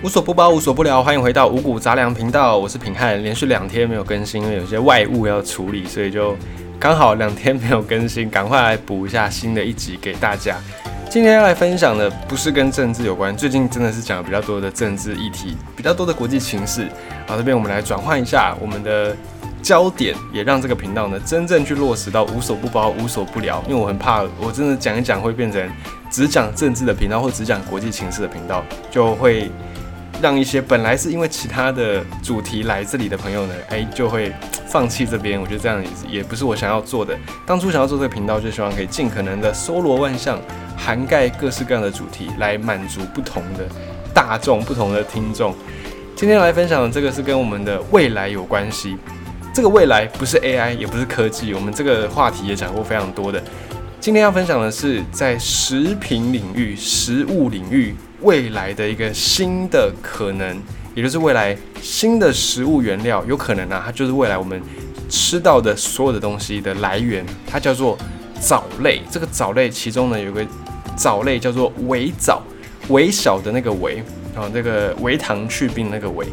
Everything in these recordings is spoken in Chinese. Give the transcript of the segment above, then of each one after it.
无所不包，无所不聊，欢迎回到五谷杂粮频道，我是平汉。连续两天没有更新，因为有些外务要处理，所以就刚好两天没有更新，赶快来补一下新的一集给大家。今天要来分享的不是跟政治有关，最近真的是讲比较多的政治议题，比较多的国际情势。好，这边我们来转换一下我们的焦点，也让这个频道呢真正去落实到无所不包，无所不聊。因为我很怕，我真的讲一讲会变成只讲政治的频道，或只讲国际情势的频道，就会。让一些本来是因为其他的主题来这里的朋友呢，哎，就会放弃这边。我觉得这样也也不是我想要做的。当初想要做这个频道，就希望可以尽可能的搜罗万象，涵盖各式各样的主题，来满足不同的大众、不同的听众。今天来分享的这个是跟我们的未来有关系。这个未来不是 AI，也不是科技，我们这个话题也讲过非常多的。今天要分享的是在食品领域、食物领域。未来的一个新的可能，也就是未来新的食物原料，有可能啊，它就是未来我们吃到的所有的东西的来源，它叫做藻类。这个藻类其中呢，有个藻类叫做微藻，微小的那个微，然后这个微糖去病那个微，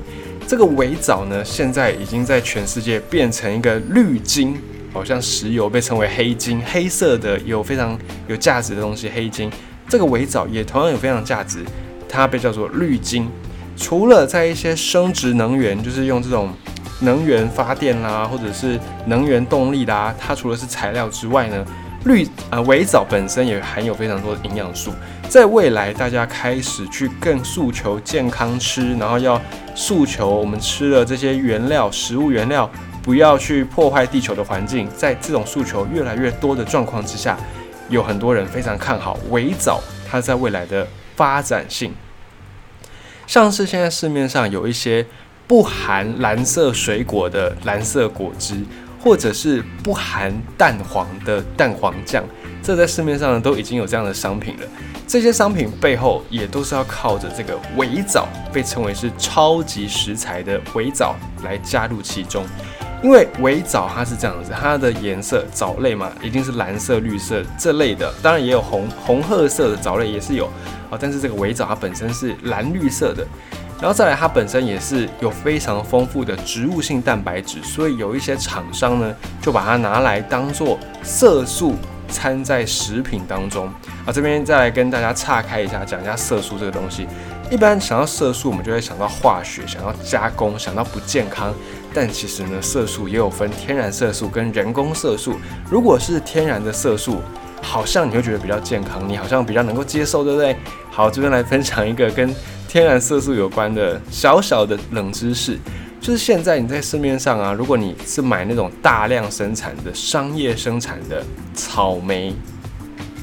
这个微藻呢，现在已经在全世界变成一个绿金，好像石油被称为黑金，黑色的有非常有价值的东西，黑金。这个围藻也同样有非常价值，它被叫做绿金。除了在一些生殖能源，就是用这种能源发电啦，或者是能源动力啦，它除了是材料之外呢，绿呃围藻本身也含有非常多的营养素。在未来，大家开始去更诉求健康吃，然后要诉求我们吃的这些原料、食物原料不要去破坏地球的环境。在这种诉求越来越多的状况之下。有很多人非常看好围藻，它在未来的发展性，像是现在市面上有一些不含蓝色水果的蓝色果汁，或者是不含蛋黄的蛋黄酱，这在市面上呢都已经有这样的商品了。这些商品背后也都是要靠着这个围藻，被称为是超级食材的围藻来加入其中。因为围藻它是这样子，它的颜色藻类嘛，一定是蓝色、绿色这类的，当然也有红红褐色的藻类也是有啊。但是这个围藻它本身是蓝绿色的，然后再来它本身也是有非常丰富的植物性蛋白质，所以有一些厂商呢就把它拿来当做色素掺在食品当中啊。这边再来跟大家岔开一下，讲一下色素这个东西。一般想到色素，我们就会想到化学，想到加工，想到不健康。但其实呢，色素也有分天然色素跟人工色素。如果是天然的色素，好像你会觉得比较健康，你好像比较能够接受，对不对？好，这边来分享一个跟天然色素有关的小小的冷知识，就是现在你在市面上啊，如果你是买那种大量生产的商业生产的草莓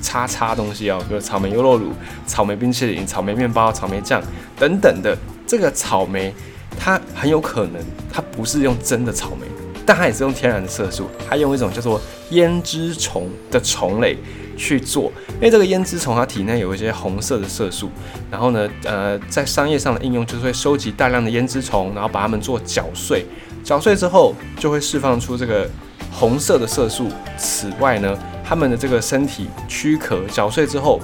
叉叉东西哦，比如草莓优酪乳、草莓冰淇淋、草莓面包、草莓酱等等的，这个草莓。它很有可能，它不是用真的草莓，但它也是用天然的色素，它用一种叫做胭脂虫的虫类去做。因为这个胭脂虫它体内有一些红色的色素，然后呢，呃，在商业上的应用就是会收集大量的胭脂虫，然后把它们做搅碎，搅碎之后就会释放出这个红色的色素。此外呢，它们的这个身体躯壳搅碎之后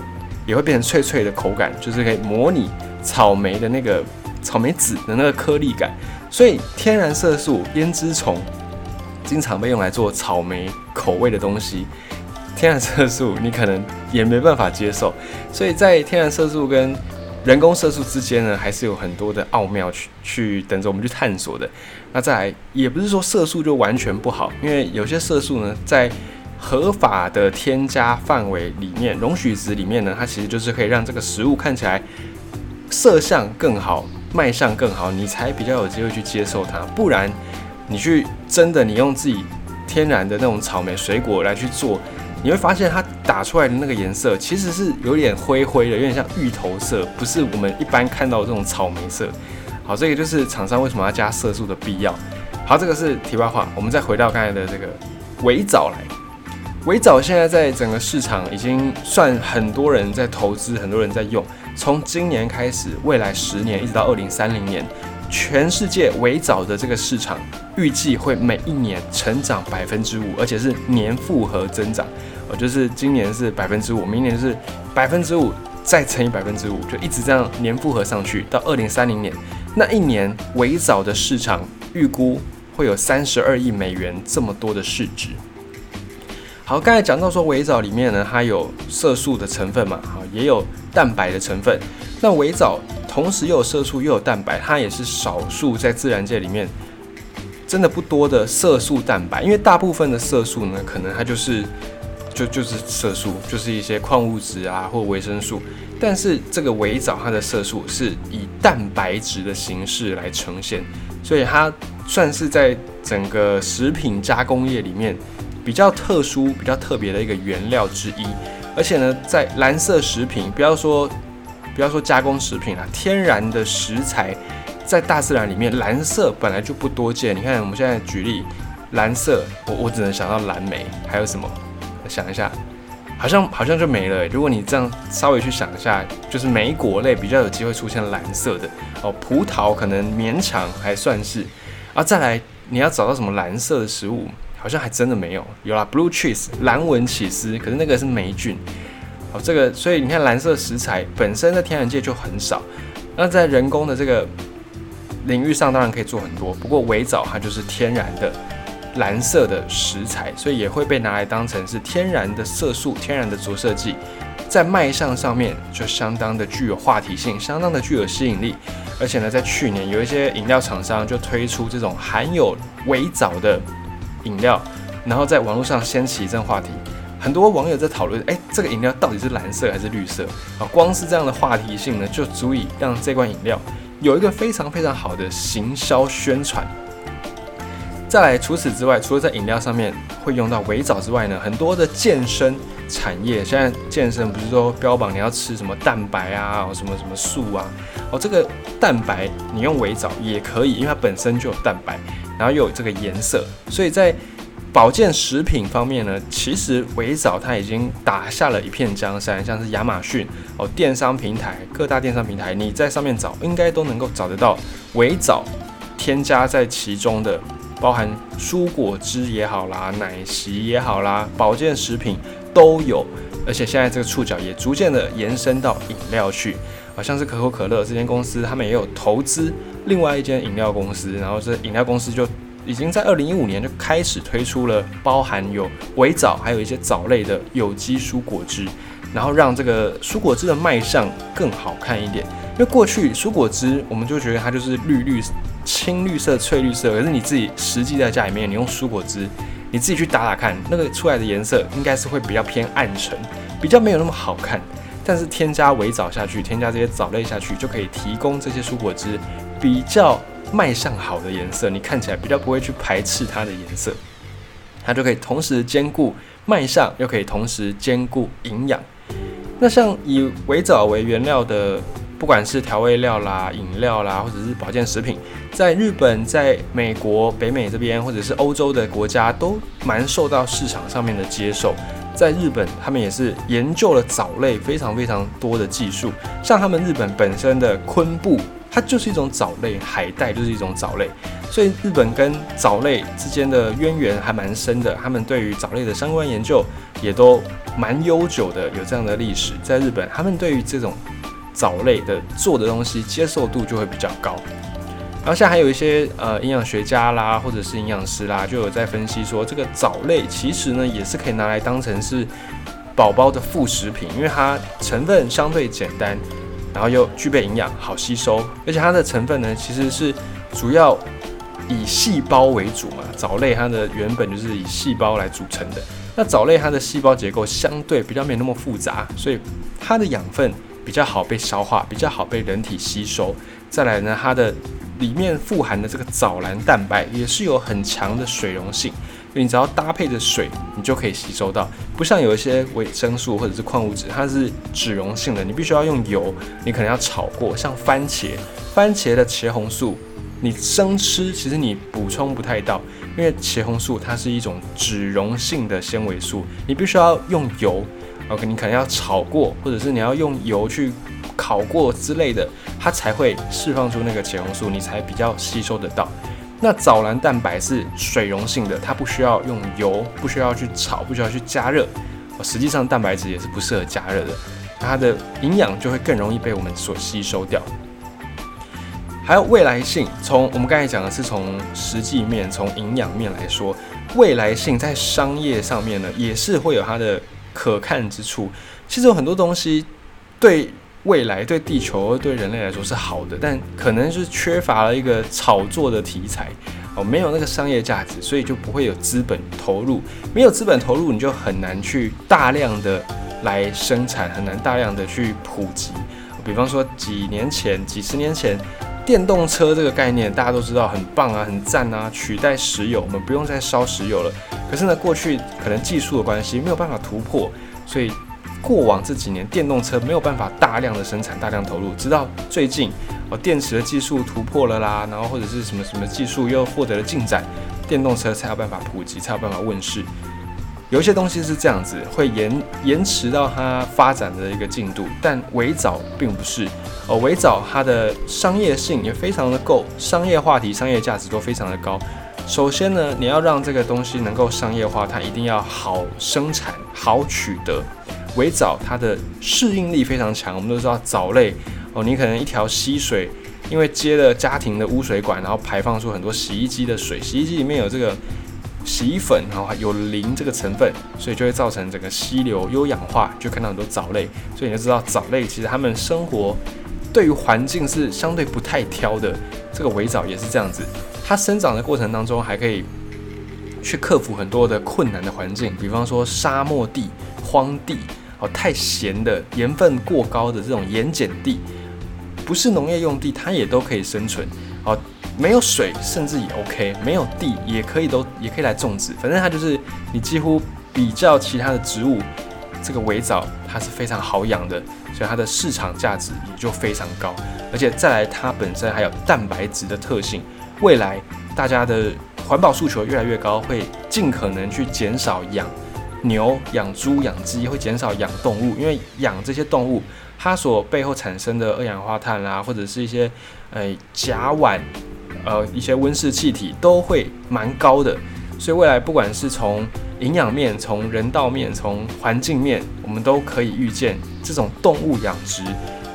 也会变成脆脆的口感，就是可以模拟草莓的那个。草莓籽的那个颗粒感，所以天然色素胭脂虫经常被用来做草莓口味的东西。天然色素你可能也没办法接受，所以在天然色素跟人工色素之间呢，还是有很多的奥妙去去等着我们去探索的。那再来，也不是说色素就完全不好，因为有些色素呢，在合法的添加范围里面、容许值里面呢，它其实就是可以让这个食物看起来色相更好。卖相更好，你才比较有机会去接受它。不然，你去真的你用自己天然的那种草莓水果来去做，你会发现它打出来的那个颜色其实是有点灰灰的，有点像芋头色，不是我们一般看到的这种草莓色。好，这个就是厂商为什么要加色素的必要。好，这个是题外话，我们再回到刚才的这个围藻来。围藻现在在整个市场已经算很多人在投资，很多人在用。从今年开始，未来十年一直到二零三零年，全世界围藻的这个市场预计会每一年成长百分之五，而且是年复合增长。呃，就是今年是百分之五，明年是百分之五，再乘以百分之五，就一直这样年复合上去，到二零三零年那一年，围藻的市场预估会有三十二亿美元这么多的市值。好，刚才讲到说维藻里面呢，它有色素的成分嘛，好，也有蛋白的成分。那维藻同时又有色素又有蛋白，它也是少数在自然界里面。真的不多的色素蛋白，因为大部分的色素呢，可能它就是就就是色素，就是一些矿物质啊或维生素。但是这个维藻它的色素是以蛋白质的形式来呈现，所以它算是在整个食品加工业里面比较特殊、比较特别的一个原料之一。而且呢，在蓝色食品，不要说不要说加工食品啊，天然的食材。在大自然里面，蓝色本来就不多见。你看，我们现在举例，蓝色，我我只能想到蓝莓，还有什么？想一下，好像好像就没了。如果你这样稍微去想一下，就是莓果类比较有机会出现蓝色的哦，葡萄可能勉强还算是。啊，再来你要找到什么蓝色的食物，好像还真的没有。有啦，blue cheese，蓝纹起司，可是那个是霉菌。哦，这个，所以你看蓝色食材本身在天然界就很少，那在人工的这个。领域上当然可以做很多，不过围藻它就是天然的蓝色的食材，所以也会被拿来当成是天然的色素、天然的着色剂，在卖相上面就相当的具有话题性，相当的具有吸引力。而且呢，在去年有一些饮料厂商就推出这种含有围藻的饮料，然后在网络上掀起一阵话题，很多网友在讨论：哎，这个饮料到底是蓝色还是绿色？啊，光是这样的话题性呢，就足以让这罐饮料。有一个非常非常好的行销宣传。再来，除此之外，除了在饮料上面会用到围藻之外呢，很多的健身产业现在健身不是说标榜你要吃什么蛋白啊，什么什么素啊，哦，这个蛋白你用维藻也可以，因为它本身就有蛋白，然后又有这个颜色，所以在。保健食品方面呢，其实维藻它已经打下了一片江山，像是亚马逊哦，电商平台各大电商平台，你在上面找应该都能够找得到维藻添加在其中的，包含蔬果汁也好啦，奶昔也好啦，保健食品都有，而且现在这个触角也逐渐的延伸到饮料去，好像是可口可乐这间公司，他们也有投资另外一间饮料公司，然后这饮料公司就。已经在二零一五年就开始推出了包含有维藻还有一些藻类的有机蔬果汁，然后让这个蔬果汁的卖相更好看一点。因为过去蔬果汁我们就觉得它就是绿绿、青绿色、翠绿色，可是你自己实际在家里面你用蔬果汁，你自己去打打看，那个出来的颜色应该是会比较偏暗沉，比较没有那么好看。但是添加维藻下去，添加这些藻类下去，就可以提供这些蔬果汁比较。卖相好的颜色，你看起来比较不会去排斥它的颜色，它就可以同时兼顾卖相，又可以同时兼顾营养。那像以维藻为原料的，不管是调味料啦、饮料啦，或者是保健食品，在日本、在美国、北美这边，或者是欧洲的国家，都蛮受到市场上面的接受。在日本，他们也是研究了藻类非常非常多的技术，像他们日本本身的昆布。它就是一种藻类，海带就是一种藻类，所以日本跟藻类之间的渊源还蛮深的。他们对于藻类的相关研究也都蛮悠久的，有这样的历史。在日本，他们对于这种藻类的做的东西接受度就会比较高。然后现在还有一些呃营养学家啦，或者是营养师啦，就有在分析说，这个藻类其实呢也是可以拿来当成是宝宝的副食品，因为它成分相对简单。然后又具备营养，好吸收，而且它的成分呢，其实是主要以细胞为主嘛。藻类它的原本就是以细胞来组成的，那藻类它的细胞结构相对比较没那么复杂，所以它的养分比较好被消化，比较好被人体吸收。再来呢，它的里面富含的这个藻蓝蛋白也是有很强的水溶性。你只要搭配着水，你就可以吸收到。不像有一些维生素或者是矿物质，它是脂溶性的，你必须要用油，你可能要炒过。像番茄，番茄的茄红素，你生吃其实你补充不太到，因为茄红素它是一种脂溶性的纤维素，你必须要用油，OK，你可能要炒过，或者是你要用油去烤过之类的，它才会释放出那个茄红素，你才比较吸收得到。那藻蓝蛋白是水溶性的，它不需要用油，不需要去炒，不需要去加热。实际上蛋白质也是不适合加热的。它的营养就会更容易被我们所吸收掉。还有未来性，从我们刚才讲的是从实际面、从营养面来说，未来性在商业上面呢，也是会有它的可看之处。其实有很多东西对未来、对地球、对人类来说是好的，但可能是缺乏了一个炒作的题材哦，没有那个商业价值，所以就不会有资本投入。没有资本投入，你就很难去大量的来生产，很难大量的去普及。比方说几年前、几十年前。电动车这个概念大家都知道很棒啊，很赞啊，取代石油，我们不用再烧石油了。可是呢，过去可能技术的关系没有办法突破，所以过往这几年电动车没有办法大量的生产、大量投入。直到最近，哦，电池的技术突破了啦，然后或者是什么什么技术又获得了进展，电动车才有办法普及，才有办法问世。有一些东西是这样子，会延延迟到它发展的一个进度，但微藻并不是。哦，微藻它的商业性也非常的够，商业话题、商业价值都非常的高。首先呢，你要让这个东西能够商业化，它一定要好生产、好取得。微藻它的适应力非常强，我们都知道藻类哦，你可能一条溪水，因为接了家庭的污水管，然后排放出很多洗衣机的水，洗衣机里面有这个。洗衣粉，然后还有磷这个成分，所以就会造成整个溪流优氧化，就看到很多藻类。所以你就知道藻类其实它们生活对于环境是相对不太挑的。这个围藻也是这样子，它生长的过程当中还可以去克服很多的困难的环境，比方说沙漠地、荒地哦，太咸的、盐分过高的这种盐碱地，不是农业用地，它也都可以生存哦。没有水甚至也 OK，没有地也可以都也可以来种植，反正它就是你几乎比较其他的植物，这个围藻它是非常好养的，所以它的市场价值也就非常高。而且再来它本身还有蛋白质的特性，未来大家的环保诉求越来越高，会尽可能去减少养牛、养猪、养鸡，会减少养动物，因为养这些动物它所背后产生的二氧化碳啦，或者是一些呃甲烷。呃，一些温室气体都会蛮高的，所以未来不管是从营养面、从人道面、从环境面，我们都可以预见这种动物养殖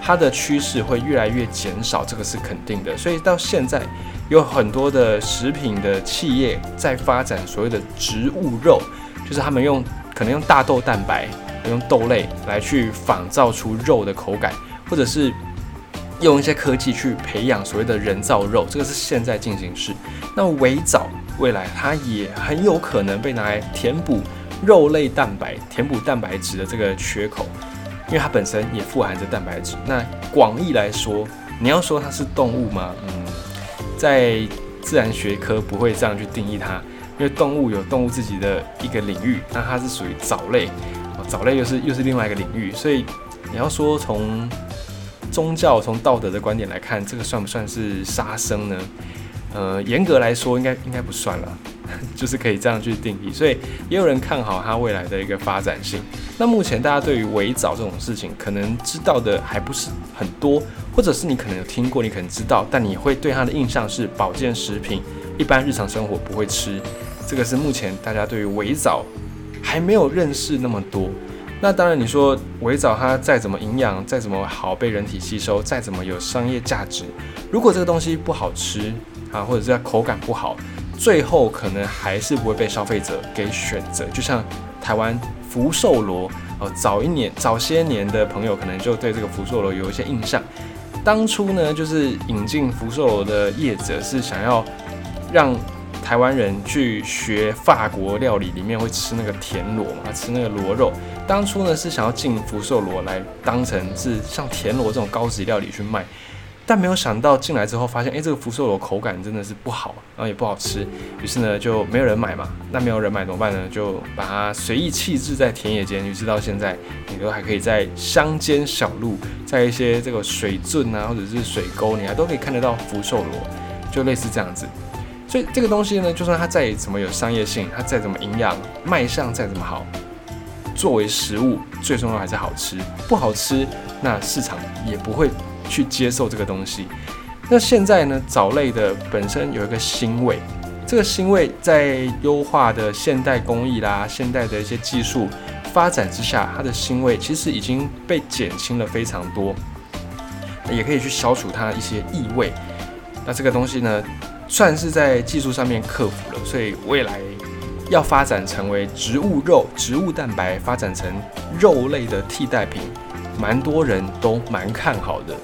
它的趋势会越来越减少，这个是肯定的。所以到现在有很多的食品的企业在发展所谓的植物肉，就是他们用可能用大豆蛋白、用豆类来去仿造出肉的口感，或者是。用一些科技去培养所谓的人造肉，这个是现在进行式。那围藻未来它也很有可能被拿来填补肉类蛋白、填补蛋白质的这个缺口，因为它本身也富含着蛋白质。那广义来说，你要说它是动物吗？嗯，在自然学科不会这样去定义它，因为动物有动物自己的一个领域，那它是属于藻类，藻类又是又是另外一个领域，所以你要说从。宗教从道德的观点来看，这个算不算是杀生呢？呃，严格来说，应该应该不算了，就是可以这样去定义。所以也有人看好它未来的一个发展性。那目前大家对于围藻这种事情，可能知道的还不是很多，或者是你可能有听过，你可能知道，但你会对它的印象是保健食品，一般日常生活不会吃。这个是目前大家对于围藻还没有认识那么多。那当然，你说围藻它再怎么营养，再怎么好被人体吸收，再怎么有商业价值，如果这个东西不好吃啊，或者是口感不好，最后可能还是不会被消费者给选择。就像台湾福寿螺哦，早一年、早些年的朋友可能就对这个福寿螺有一些印象。当初呢，就是引进福寿螺的业者是想要让。台湾人去学法国料理，里面会吃那个田螺嘛，吃那个螺肉。当初呢是想要进福寿螺来当成是像田螺这种高级料理去卖，但没有想到进来之后发现，哎，这个福寿螺口感真的是不好，然后也不好吃。于是呢就没有人买嘛。那没有人买怎么办呢？就把它随意弃置在田野间。于是到现在，你都还可以在乡间小路，在一些这个水圳啊，或者是水沟，你还都可以看得到福寿螺，就类似这样子。所以这个东西呢，就算它再怎么有商业性，它再怎么营养，卖相再怎么好，作为食物，最重要还是好吃。不好吃，那市场也不会去接受这个东西。那现在呢，藻类的本身有一个腥味，这个腥味在优化的现代工艺啦、现代的一些技术发展之下，它的腥味其实已经被减轻了非常多，也可以去消除它一些异味。那这个东西呢，算是在技术上面克服了，所以未来要发展成为植物肉、植物蛋白，发展成肉类的替代品，蛮多人都蛮看好的。